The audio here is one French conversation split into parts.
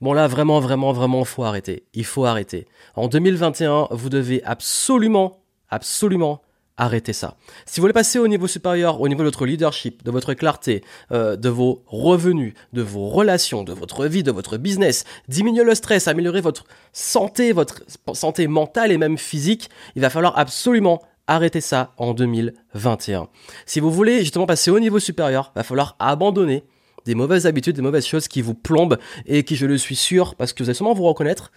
Bon là, vraiment, vraiment, vraiment, faut arrêter. Il faut arrêter. En 2021, vous devez absolument, absolument arrêter ça. Si vous voulez passer au niveau supérieur, au niveau de votre leadership, de votre clarté, euh, de vos revenus, de vos relations, de votre vie, de votre business, diminuer le stress, améliorer votre santé, votre santé mentale et même physique, il va falloir absolument arrêter ça en 2021. Si vous voulez justement passer au niveau supérieur, il va falloir abandonner des mauvaises habitudes, des mauvaises choses qui vous plombent et qui, je le suis sûr, parce que vous allez sûrement vous reconnaître,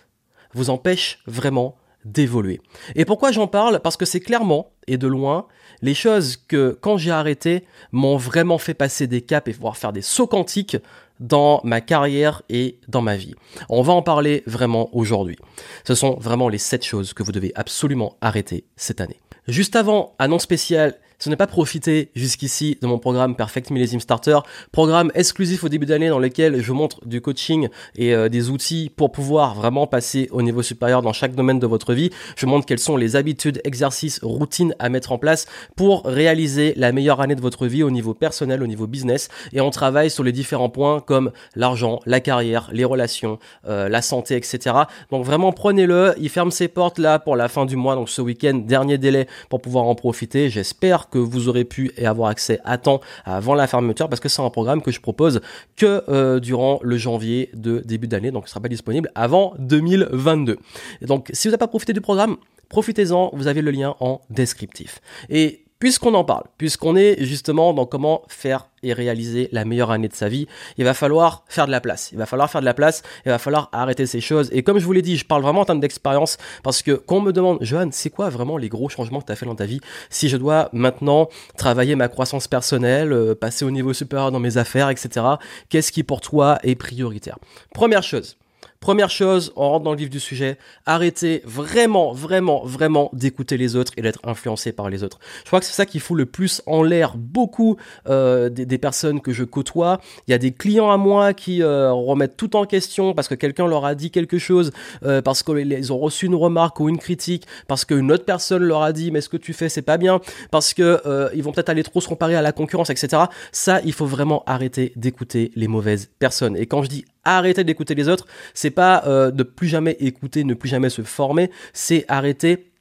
vous empêchent vraiment d'évoluer. Et pourquoi j'en parle? Parce que c'est clairement, et de loin, les choses que, quand j'ai arrêté, m'ont vraiment fait passer des caps et pouvoir faire des sauts quantiques dans ma carrière et dans ma vie. On va en parler vraiment aujourd'hui. Ce sont vraiment les 7 choses que vous devez absolument arrêter cette année. Juste avant, annonce spéciale, ce n'est pas profité jusqu'ici de mon programme Perfect Millésime Starter, programme exclusif au début d'année dans lequel je montre du coaching et euh, des outils pour pouvoir vraiment passer au niveau supérieur dans chaque domaine de votre vie. Je montre quelles sont les habitudes, exercices, routines à mettre en place pour réaliser la meilleure année de votre vie au niveau personnel, au niveau business. Et on travaille sur les différents points comme l'argent, la carrière, les relations, euh, la santé, etc. Donc vraiment prenez-le. Il ferme ses portes là pour la fin du mois, donc ce week-end, dernier délai pour pouvoir en profiter. J'espère que vous aurez pu avoir accès à temps avant la fermeture parce que c'est un programme que je propose que euh, durant le janvier de début d'année, donc il sera pas disponible avant 2022. Et donc si vous n'avez pas profité du programme, profitez-en, vous avez le lien en descriptif. Et Puisqu'on en parle, puisqu'on est justement dans comment faire et réaliser la meilleure année de sa vie, il va falloir faire de la place. Il va falloir faire de la place, il va falloir arrêter ces choses. Et comme je vous l'ai dit, je parle vraiment en termes d'expérience parce que quand on me demande, Johan, c'est quoi vraiment les gros changements que tu as fait dans ta vie Si je dois maintenant travailler ma croissance personnelle, euh, passer au niveau supérieur dans mes affaires, etc., qu'est-ce qui pour toi est prioritaire? Première chose, Première chose, on rentre dans le vif du sujet, arrêtez vraiment, vraiment, vraiment d'écouter les autres et d'être influencé par les autres. Je crois que c'est ça qui fout le plus en l'air beaucoup euh, des, personnes que je côtoie. Il y a des clients à moi qui euh, remettent tout en question parce que quelqu'un leur a dit quelque chose, euh, parce qu'ils ont reçu une remarque ou une critique, parce qu'une autre personne leur a dit mais ce que tu fais c'est pas bien, parce que ils vont peut-être aller trop se comparer à la concurrence, etc. Ça, il faut vraiment arrêter d'écouter les mauvaises personnes. Et quand je dis arrêter d'écouter les autres, c'est pas euh, de plus jamais écouter, ne plus jamais se former, c'est arrêter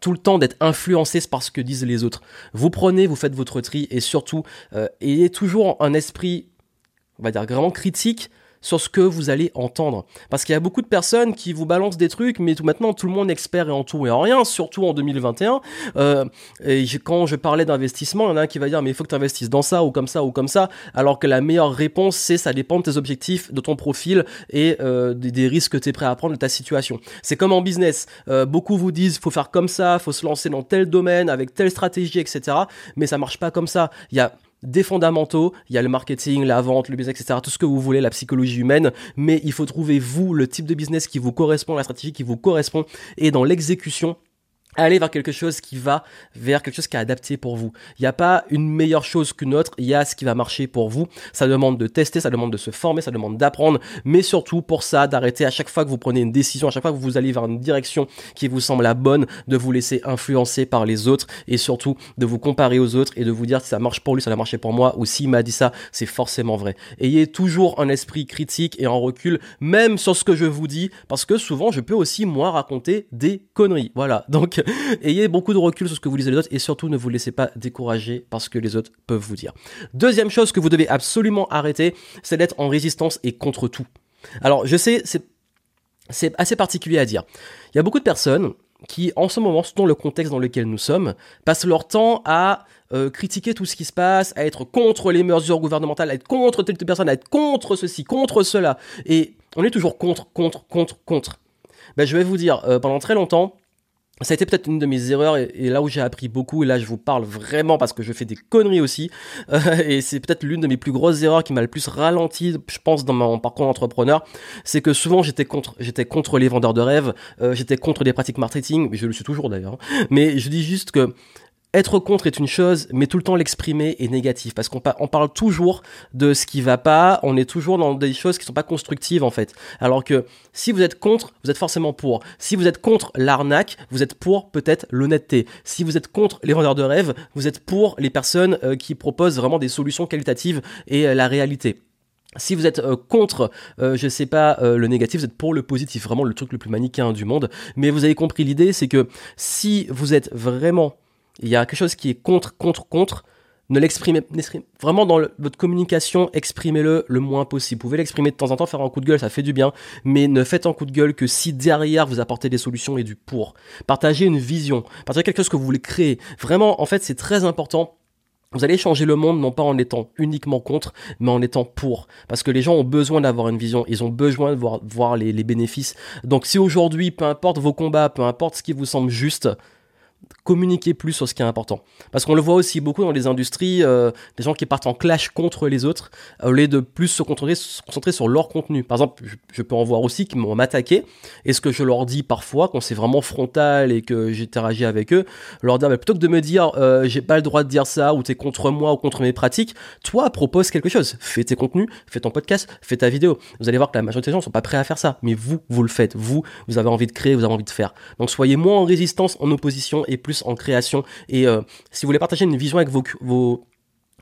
tout le temps d'être influencé par ce que disent les autres. Vous prenez, vous faites votre tri et surtout, euh, ayez toujours un esprit, on va dire, vraiment critique sur ce que vous allez entendre. Parce qu'il y a beaucoup de personnes qui vous balancent des trucs, mais tout maintenant tout le monde est expert et en tout et en rien, surtout en 2021. Euh, et quand je parlais d'investissement, il y en a un qui va dire mais il faut que tu investisses dans ça ou comme ça ou comme ça, alors que la meilleure réponse c'est ça dépend de tes objectifs, de ton profil et euh, des, risques que tu es prêt à prendre de ta situation. C'est comme en business, euh, beaucoup vous disent faut faire comme ça, faut se lancer dans tel domaine avec telle stratégie, etc. Mais ça marche pas comme ça. Il y a des fondamentaux, il y a le marketing, la vente, le business, etc., tout ce que vous voulez, la psychologie humaine, mais il faut trouver vous le type de business qui vous correspond, la stratégie qui vous correspond, et dans l'exécution, aller vers quelque chose qui va vers quelque chose qui est adapté pour vous. Il n'y a pas une meilleure chose qu'une autre, il y a ce qui va marcher pour vous. Ça demande de tester, ça demande de se former, ça demande d'apprendre, mais surtout pour ça, d'arrêter à chaque fois que vous prenez une décision, à chaque fois que vous allez vers une direction qui vous semble la bonne, de vous laisser influencer par les autres et surtout de vous comparer aux autres et de vous dire si ça marche pour lui, ça va marcher pour moi ou s'il m'a dit ça, c'est forcément vrai. Ayez toujours un esprit critique et en recul, même sur ce que je vous dis, parce que souvent je peux aussi moi raconter des conneries. Voilà. Donc Ayez beaucoup de recul sur ce que vous lisez les autres et surtout ne vous laissez pas décourager par ce que les autres peuvent vous dire. Deuxième chose que vous devez absolument arrêter, c'est d'être en résistance et contre tout. Alors je sais, c'est assez particulier à dire. Il y a beaucoup de personnes qui, en ce moment, dans le contexte dans lequel nous sommes, passent leur temps à euh, critiquer tout ce qui se passe, à être contre les mesures gouvernementales, à être contre telle personne, à être contre ceci, contre cela. Et on est toujours contre, contre, contre, contre. Ben, je vais vous dire, euh, pendant très longtemps, ça a été peut-être une de mes erreurs et, là où j'ai appris beaucoup et là je vous parle vraiment parce que je fais des conneries aussi euh, et c'est peut-être l'une de mes plus grosses erreurs qui m'a le plus ralenti je pense dans mon parcours d'entrepreneur c'est que souvent j'étais contre j'étais contre les vendeurs de rêves euh, j'étais contre des pratiques marketing mais je le suis toujours d'ailleurs mais je dis juste que être contre est une chose, mais tout le temps l'exprimer est négatif parce qu'on parle toujours de ce qui va pas, on est toujours dans des choses qui sont pas constructives en fait. Alors que si vous êtes contre, vous êtes forcément pour. Si vous êtes contre l'arnaque, vous êtes pour peut-être l'honnêteté. Si vous êtes contre les vendeurs de rêves, vous êtes pour les personnes euh, qui proposent vraiment des solutions qualitatives et euh, la réalité. Si vous êtes euh, contre, euh, je sais pas, le négatif, vous êtes pour le positif, vraiment le truc le plus manichéen du monde. Mais vous avez compris l'idée, c'est que si vous êtes vraiment, il y a quelque chose qui est contre, contre, contre, ne l'exprimez vraiment dans votre communication, exprimez-le le moins possible. Vous pouvez l'exprimer de temps en temps, faire un coup de gueule, ça fait du bien, mais ne faites un coup de gueule que si derrière vous apportez des solutions et du pour. Partagez une vision, partagez quelque chose que vous voulez créer. Vraiment, en fait, c'est très important vous allez changer le monde non pas en étant uniquement contre, mais en étant pour. Parce que les gens ont besoin d'avoir une vision, ils ont besoin de voir, les bénéfices. Donc si aujourd'hui, peu importe vos combats, peu importe ce qui vous semble juste, communiquer plus sur ce qui est important. Parce qu'on le voit aussi beaucoup dans les industries, euh, des gens qui partent en clash contre les autres, au lieu de plus se concentrer, se concentrer sur leur contenu. Par exemple, je, peux en voir aussi qui m'ont m'attaqué, et ce que je leur dis parfois, quand c'est vraiment frontal et que j'interagis avec eux, leur dire, bah, plutôt que de me dire, euh, j'ai pas le droit de dire ça, ou t'es contre moi, ou contre mes pratiques, toi, propose quelque chose. Fais tes contenus, fais ton podcast, fais ta vidéo. Vous allez voir que la majorité des gens sont pas prêts à faire ça, mais vous, vous le faites. Vous, vous avez envie de créer, vous avez envie de faire. Donc soyez moins en résistance, en opposition, et plus en création. Et euh, si vous voulez partager une vision avec vos,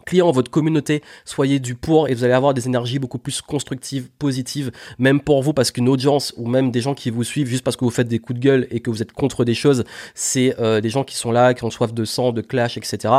clients, votre communauté, soyez du pour et vous allez avoir des énergies beaucoup plus constructives, positives, même pour vous, parce qu'une audience ou même des gens qui vous suivent juste parce que vous faites des coups de gueule et que vous êtes contre des choses, c'est euh, des gens qui sont là, qui ont soif de sang, de clash, etc.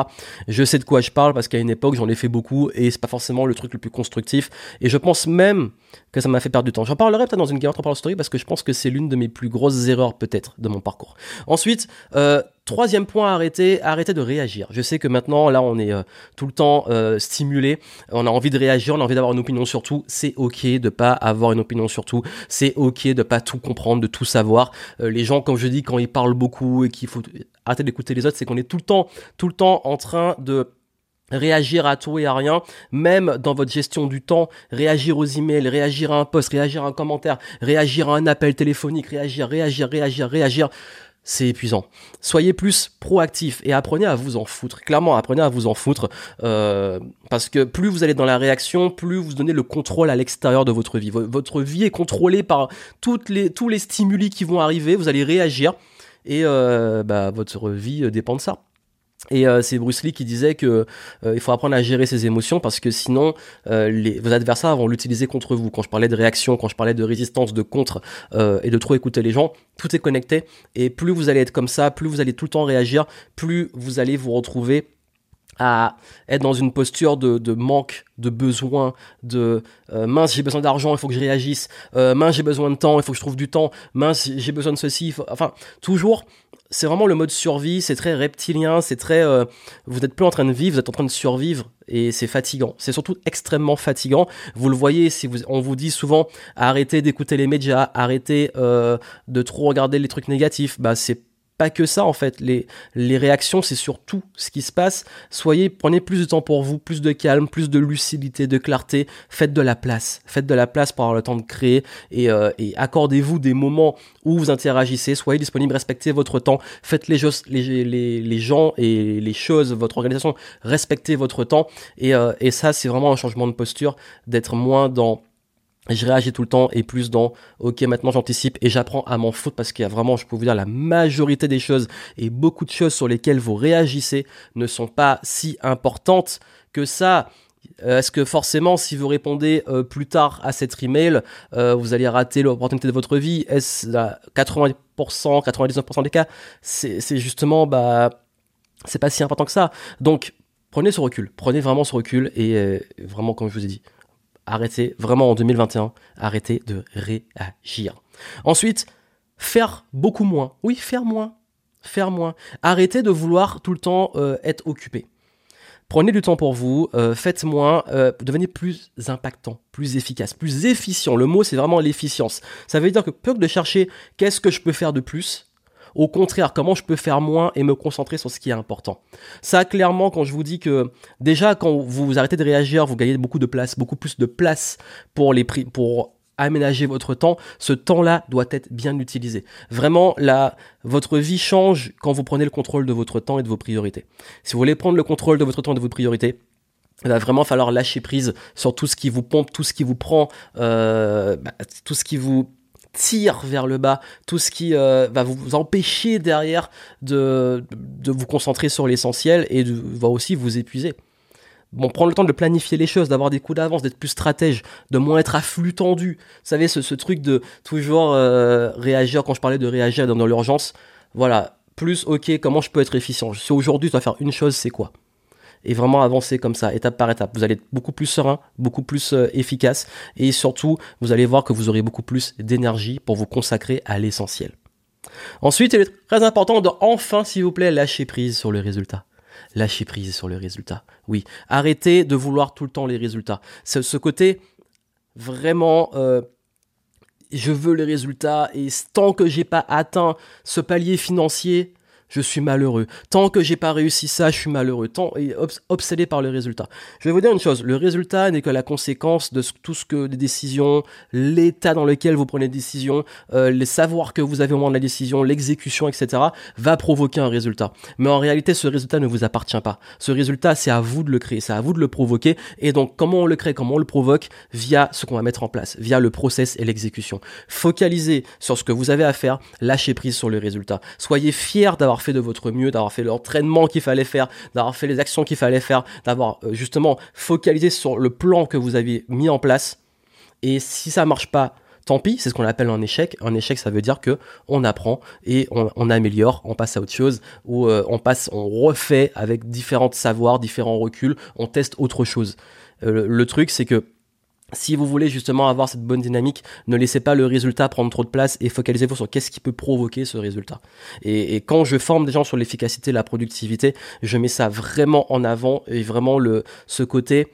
Je sais de quoi je parle parce qu'à une époque, j'en ai fait beaucoup et c'est pas forcément le truc le plus constructif. Et je pense même que ça m'a fait perdre du temps. J'en parlerai peut-être dans une Game Parle Story parce que je pense que c'est l'une de mes plus grosses erreurs peut-être de mon parcours. Ensuite, euh, Troisième point à arrêter, arrêter de réagir. Je sais que maintenant, là, on est euh, tout le temps euh, stimulé, on a envie de réagir, on a envie d'avoir une opinion sur tout. C'est ok de pas avoir une opinion sur tout. C'est ok de pas tout comprendre, de tout savoir. Euh, les gens, comme je dis, quand ils parlent beaucoup et qu'il faut arrêter d'écouter les autres, c'est qu'on est tout le temps, tout le temps en train de réagir à tout et à rien, même dans votre gestion du temps, réagir aux emails, réagir à un post, réagir à un commentaire, réagir à un appel téléphonique, réagir, réagir, réagir, réagir c'est épuisant. Soyez plus proactif et apprenez à vous en foutre. Clairement, apprenez à vous en foutre euh, parce que plus vous allez dans la réaction, plus vous donnez le contrôle à l'extérieur de votre vie. Votre vie est contrôlée par tous les stimuli qui vont arriver. Vous allez réagir et euh, bah, votre vie dépend de ça. Et euh, c'est Bruce Lee qui disait que euh, il faut apprendre à gérer ses émotions parce que sinon euh, les, vos adversaires vont l'utiliser contre vous. Quand je parlais de réaction, quand je parlais de résistance, de contre et de trop écouter les gens, tout est connecté. Et plus vous allez être comme ça, plus vous allez tout le temps réagir, plus vous allez vous retrouver à être dans une posture de, de manque, de besoin, de mince j'ai besoin d'argent, il faut que je réagisse, mince j'ai besoin de temps, il faut que je trouve du temps, mince j'ai besoin de ceci, enfin toujours c'est vraiment le mode survie, c'est très reptilien, c'est très... Euh, vous n'êtes plus en train de vivre, vous êtes en train de survivre et c'est fatigant. C'est surtout extrêmement fatigant. Vous le voyez, si vous, on vous dit souvent arrêtez d'écouter les médias, arrêtez euh, de trop regarder les trucs négatifs, bah c'est pas que ça en fait. Les, les réactions, c'est surtout ce qui se passe. Soyez, prenez plus de temps pour vous, plus de calme, plus de lucidité, de clarté. Faites de la place. Faites de la place pour avoir le temps de créer et, euh, et accordez-vous des moments où vous interagissez. Soyez disponible, respectez votre temps. Faites les, les, les, les gens et les choses, votre organisation, respectez votre temps. Et, euh, et ça, c'est vraiment un changement de posture, d'être moins dans je réagis tout le temps et plus dans ok maintenant j'anticipe et j'apprends à m'en foutre parce qu'il y a vraiment je peux vous dire la majorité des choses et beaucoup de choses sur lesquelles vous réagissez ne sont pas si importantes que ça. Euh, est-ce que forcément, si vous répondez euh, plus tard à cet email, euh, vous allez rater l'opportunité de votre vie? Est-ce 80%, 99% des cas C'est justement, bah, c'est pas si important que ça. Donc, prenez ce recul, prenez vraiment ce recul et vraiment, comme je vous ai dit, arrêtez, vraiment en 2021, arrêtez de réagir. Ensuite, faire beaucoup moins. Oui, faire moins. Faire moins. Arrêtez de vouloir tout le temps euh, être occupé. Prenez du temps pour vous, euh, faites moins, euh, devenez plus impactant, plus efficace, plus efficient. Le mot, c'est vraiment l'efficience. Ça veut dire que plutôt que de chercher qu'est-ce que je peux faire de plus, au contraire, comment je peux faire moins et me concentrer sur ce qui est important? Ça, clairement, quand je vous dis que déjà, quand vous arrêtez de réagir, vous gagnez beaucoup de place, beaucoup plus de place pour les prix, pour aménager votre temps, ce temps-là doit être bien utilisé. Vraiment, là, votre vie change quand vous prenez le contrôle de votre temps et de vos priorités. Si vous voulez prendre le contrôle de votre temps et de vos priorités, il va vraiment falloir lâcher prise sur tout ce qui vous pompe, tout ce qui vous prend, euh, bah, tout ce qui vous tire vers le bas, tout ce qui euh, va vous empêcher derrière de, de vous concentrer sur l'essentiel et de, va aussi vous épuiser. bon, prendre le temps de planifier les choses, d'avoir des coups d'avance, d'être plus stratège, de moins être à flux tendu. Vous savez, ce, ce truc de toujours euh, réagir, quand je parlais de réagir dans, l'urgence, voilà, plus, ok, comment je peux être efficient? Si aujourd'hui, tu dois faire une chose, c'est quoi? Et vraiment avancer comme ça, étape par étape. Vous allez être beaucoup plus serein, beaucoup plus euh, efficace, et surtout, vous allez voir que vous aurez beaucoup plus d'énergie pour vous consacrer à l'essentiel. Ensuite, il est très important de enfin, s'il vous plaît, lâcher prise sur le résultat. Lâcher prise sur le résultat. Oui, arrêtez de vouloir tout le temps les résultats. Ce, côté vraiment, euh, je veux les résultats et tant que j'ai pas atteint ce palier financier, je suis malheureux. Tant que j'ai pas réussi ça, je suis malheureux. Tant et obsédé par le résultat. Je vais vous dire une chose, le résultat n'est que la conséquence de tout ce que des décisions, l'état dans lequel vous prenez des décisions, euh, les savoirs que vous avez au moment de la décision, l'exécution, etc. va provoquer un résultat. Mais en réalité, ce résultat ne vous appartient pas. Ce résultat, c'est à vous de le créer, c'est à vous de le provoquer. Et donc, comment on le crée, comment on le provoque? Via ce qu'on va mettre en place, via le process et l'exécution. Focalisez sur ce que vous avez à faire, lâchez prise sur le résultat. Soyez fiers d'avoir de votre mieux, d'avoir fait l'entraînement qu'il fallait faire, d'avoir fait les actions qu'il fallait faire, d'avoir euh, justement focalisé sur le plan que vous aviez mis en place. Et si ça marche pas, tant pis, c'est ce qu'on appelle un échec. Un échec, ça veut dire que on apprend et on, améliore, on passe à autre chose, ou euh, on passe, on refait avec différents savoirs, différents reculs, on teste autre chose. Euh, le truc, c'est que si vous voulez justement avoir cette bonne dynamique, ne laissez pas le résultat prendre trop de place et focalisez-vous sur qu'est-ce qui peut provoquer ce résultat. Et, quand je forme des gens sur l'efficacité, la productivité, je mets ça vraiment en avant et vraiment le ce côté.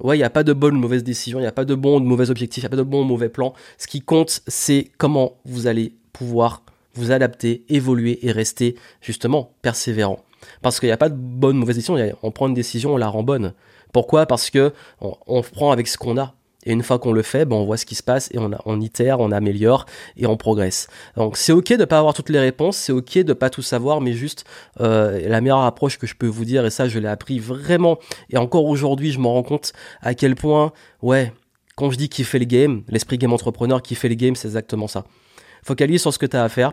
Ouais, il n'y a pas de bonne ou mauvaise décision, il n'y a pas de bon ou de mauvais objectif, il n'y a pas de bon ou mauvais plan. Ce qui compte, c'est comment vous allez pouvoir vous adapter, évoluer et rester justement persévérant. Parce qu'il n'y a pas de bonne ou mauvaise décision, on prend une décision, on la rend bonne. Pourquoi? Parce que on prend avec ce qu'on a. Et une fois qu'on le fait, ben on voit ce qui se passe et on, on itère, on améliore et on progresse. Donc c'est ok de pas avoir toutes les réponses, c'est ok de pas tout savoir, mais juste euh, la meilleure approche que je peux vous dire, et ça je l'ai appris vraiment, et encore aujourd'hui je me rends compte à quel point, ouais, quand je dis fait le game, l'esprit game entrepreneur fait le game, c'est exactement ça. Focalise sur ce que tu as à faire,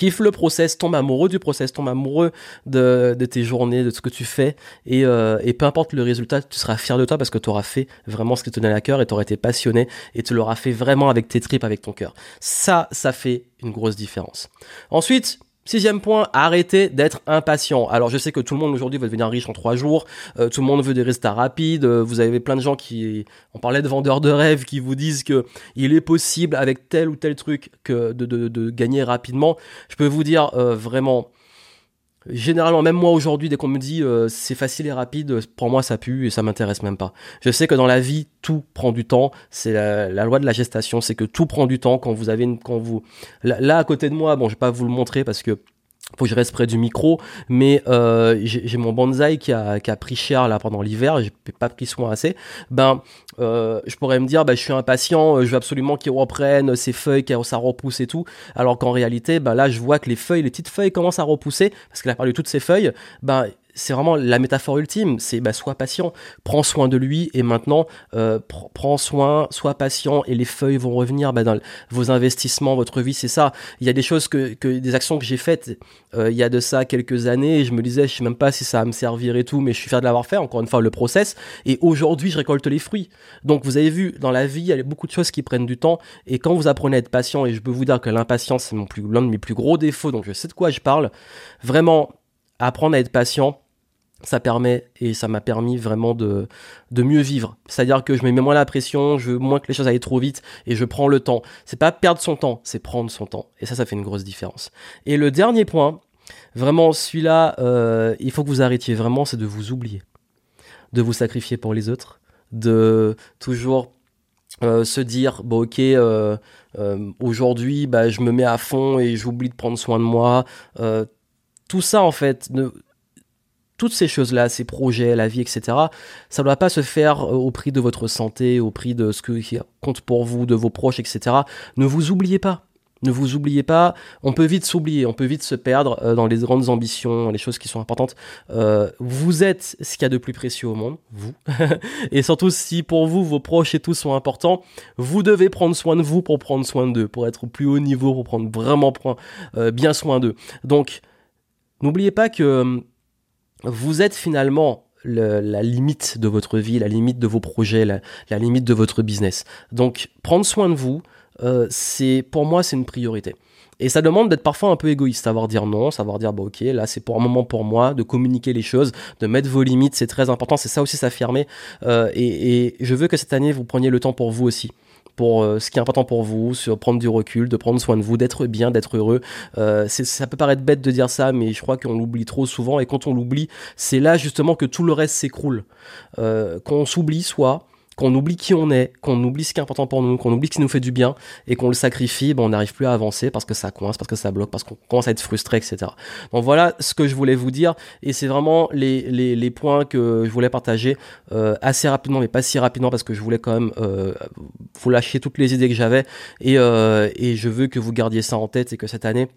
kiffe le process, tombe amoureux du process, tombe amoureux de, tes journées, de ce que tu fais, euh, et, peu importe le résultat, tu seras fier de toi parce que tu auras fait vraiment ce qui te tenait à cœur et tu auras été passionné et tu l'auras fait vraiment avec tes tripes, avec ton cœur. Ça, ça fait une grosse différence. Ensuite, Sixième point, arrêtez d'être impatient. Alors je sais que tout le monde aujourd'hui veut devenir riche en trois jours, euh, tout le monde veut des résultats rapides, euh, vous avez plein de gens qui, on parlait de vendeurs de rêves, qui vous disent que il est possible avec tel ou tel truc de, gagner rapidement. Je peux vous dire euh, vraiment, Généralement, même moi aujourd'hui, dès qu'on me dit euh, c'est facile et rapide, pour moi ça pue et ça m'intéresse même pas. Je sais que dans la vie, tout prend du temps. C'est la, loi de la gestation, c'est que tout prend du temps quand vous avez une, quand vous là, à côté de moi, bon, je vais pas vous le montrer parce que faut que je reste près du micro, mais euh, j'ai mon bonsaï qui a, qui a pris cher là pendant l'hiver, j'ai pas pris soin assez. Ben, euh, je pourrais me dire, ben, je suis impatient, euh, je veux absolument qu'il reprenne ses feuilles, que ça repousse et tout. Alors qu'en réalité, ben là, je vois que les feuilles, les petites feuilles commencent à repousser parce qu'il a parlé de toutes ces feuilles. Ben, c'est vraiment la métaphore ultime. C'est bah, sois patient, prends soin de lui et maintenant euh, prends soin, sois patient et les feuilles vont revenir bah, dans vos investissements, votre vie. C'est ça. Il y a des choses que, des actions que j'ai faites euh, il y a de ça quelques années et je me disais je sais même pas si ça va me servir et tout, mais je suis fier de l'avoir fait. Encore une fois le process et aujourd'hui je récolte les fruits. Donc vous avez vu dans la vie il y a beaucoup de choses qui prennent du temps et quand vous apprenez à être patient et je peux vous dire que l'impatience c'est mon plus l'un de mes plus gros défauts donc je sais de quoi je parle. Vraiment apprendre à être patient ça permet et ça m'a permis vraiment de, de mieux vivre. C'est-à-dire que je me mets moins la pression, je veux moins que les choses aillent trop vite et je prends le temps. C'est pas perdre son temps, c'est prendre son temps. Et ça, ça fait une grosse différence. Et le dernier point, vraiment celui-là, euh, il faut que vous arrêtiez vraiment, c'est de vous oublier. De vous sacrifier pour les autres, de toujours euh, se dire bon ok euh, aujourd'hui bah, je me mets à fond et j'oublie de prendre soin de moi tout ça en fait ne, toutes ces choses-là, ces projets, la vie, etc., ça ne doit pas se faire euh, au prix de votre santé, au prix de ce qui compte pour vous, de vos proches, etc. Ne vous oubliez pas. Ne vous oubliez pas, on peut vite s'oublier, on peut vite se perdre euh, dans les grandes ambitions, les choses qui sont importantes. Euh, vous êtes ce qu'il y a de plus précieux au monde, vous. et surtout si pour vous, vos proches et tout sont importants, vous devez prendre soin de vous pour prendre soin d'eux, pour être au plus haut niveau, pour prendre vraiment bien soin d'eux. Donc, n'oubliez pas que vous êtes finalement la limite de votre vie, la limite de vos projets, la, limite de votre business. Donc prendre soin de vous, euh, c'est pour moi c'est une priorité. Et ça demande d'être parfois un peu égoïste, savoir dire non, savoir dire bah ok, là c'est pour un moment pour moi, de communiquer les choses, de mettre vos limites, c'est très important, c'est ça aussi s'affirmer. Euh, et, et, je veux que cette année vous preniez le temps pour vous aussi pour euh, ce qui est important pour vous, sur prendre du recul, de prendre soin de vous, d'être bien, d'être heureux. Euh, ça peut paraître bête de dire ça, mais je crois qu'on l'oublie trop souvent. Et quand on l'oublie, c'est là justement que tout le reste s'écroule. Euh, qu'on s'oublie soit, qu'on oublie qui on est, qu'on oublie ce qui est important pour nous, qu'on oublie ce qui nous fait du bien et qu'on le sacrifie, ben on n'arrive plus à avancer parce que ça coince, parce que ça bloque, parce qu'on commence à être frustré, etc. Donc voilà ce que je voulais vous dire et c'est vraiment les, les, points que je voulais partager euh, assez rapidement, mais pas si rapidement parce que je voulais quand même euh, vous lâcher toutes les idées que j'avais et, euh, et je veux que vous gardiez ça en tête et que cette année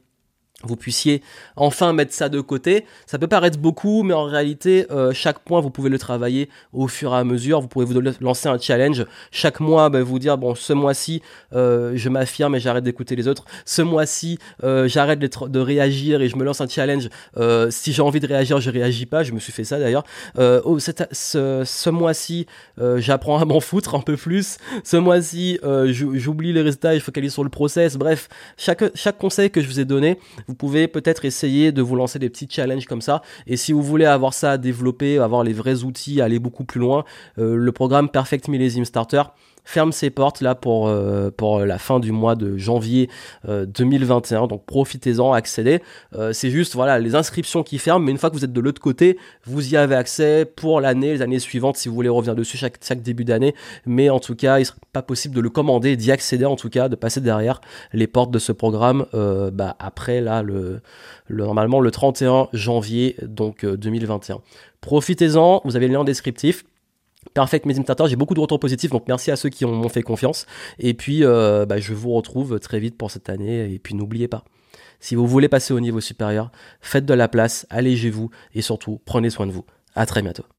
vous puissiez enfin mettre ça de côté. Ça peut paraître beaucoup, mais en réalité, euh, chaque point, vous pouvez le travailler au fur et à mesure. Vous pouvez vous lancer un challenge. Chaque mois, ben, vous dire, bon, ce mois-ci, euh, je m'affirme et j'arrête d'écouter les autres. Ce mois-ci, euh, j'arrête de, réagir et je me lance un challenge. si j'ai envie de réagir, je réagis pas. Je me suis fait ça d'ailleurs. Oh, ce, mois-ci, j'apprends à m'en foutre un peu plus. Ce mois-ci, j'oublie les résultats et je focalise sur le process. Bref, chaque, chaque conseil que je vous ai donné, pouvez peut-être essayer de vous lancer des petits challenges comme ça. Et si vous voulez avoir ça à développer, avoir les vrais outils, aller beaucoup plus loin, euh, le programme Perfect Millésime Starter ferme ses portes là pour, euh, pour la fin du mois de janvier 2021. Euh, Donc profitez-en, accédez. Euh, c'est juste voilà les inscriptions qui ferment, mais une fois que vous êtes de l'autre côté, vous y avez accès pour l'année, les années suivantes si vous voulez revenir dessus chaque, chaque début d'année. Mais en tout cas, il sera pas possible de le commander, d'y accéder en tout cas, de passer derrière les portes de ce programme bah, après là le, le, normalement le 31 janvier donc 2021. Profitez-en, vous avez le lien en descriptif. Perfect Meditator, j'ai beaucoup de retours positifs, donc merci à ceux qui m'ont fait confiance. Et puis, euh, bah, je vous retrouve très vite pour cette année. Et puis, n'oubliez pas, si vous voulez passer au niveau supérieur, faites de la place, allégez-vous et surtout, prenez soin de vous. À très bientôt.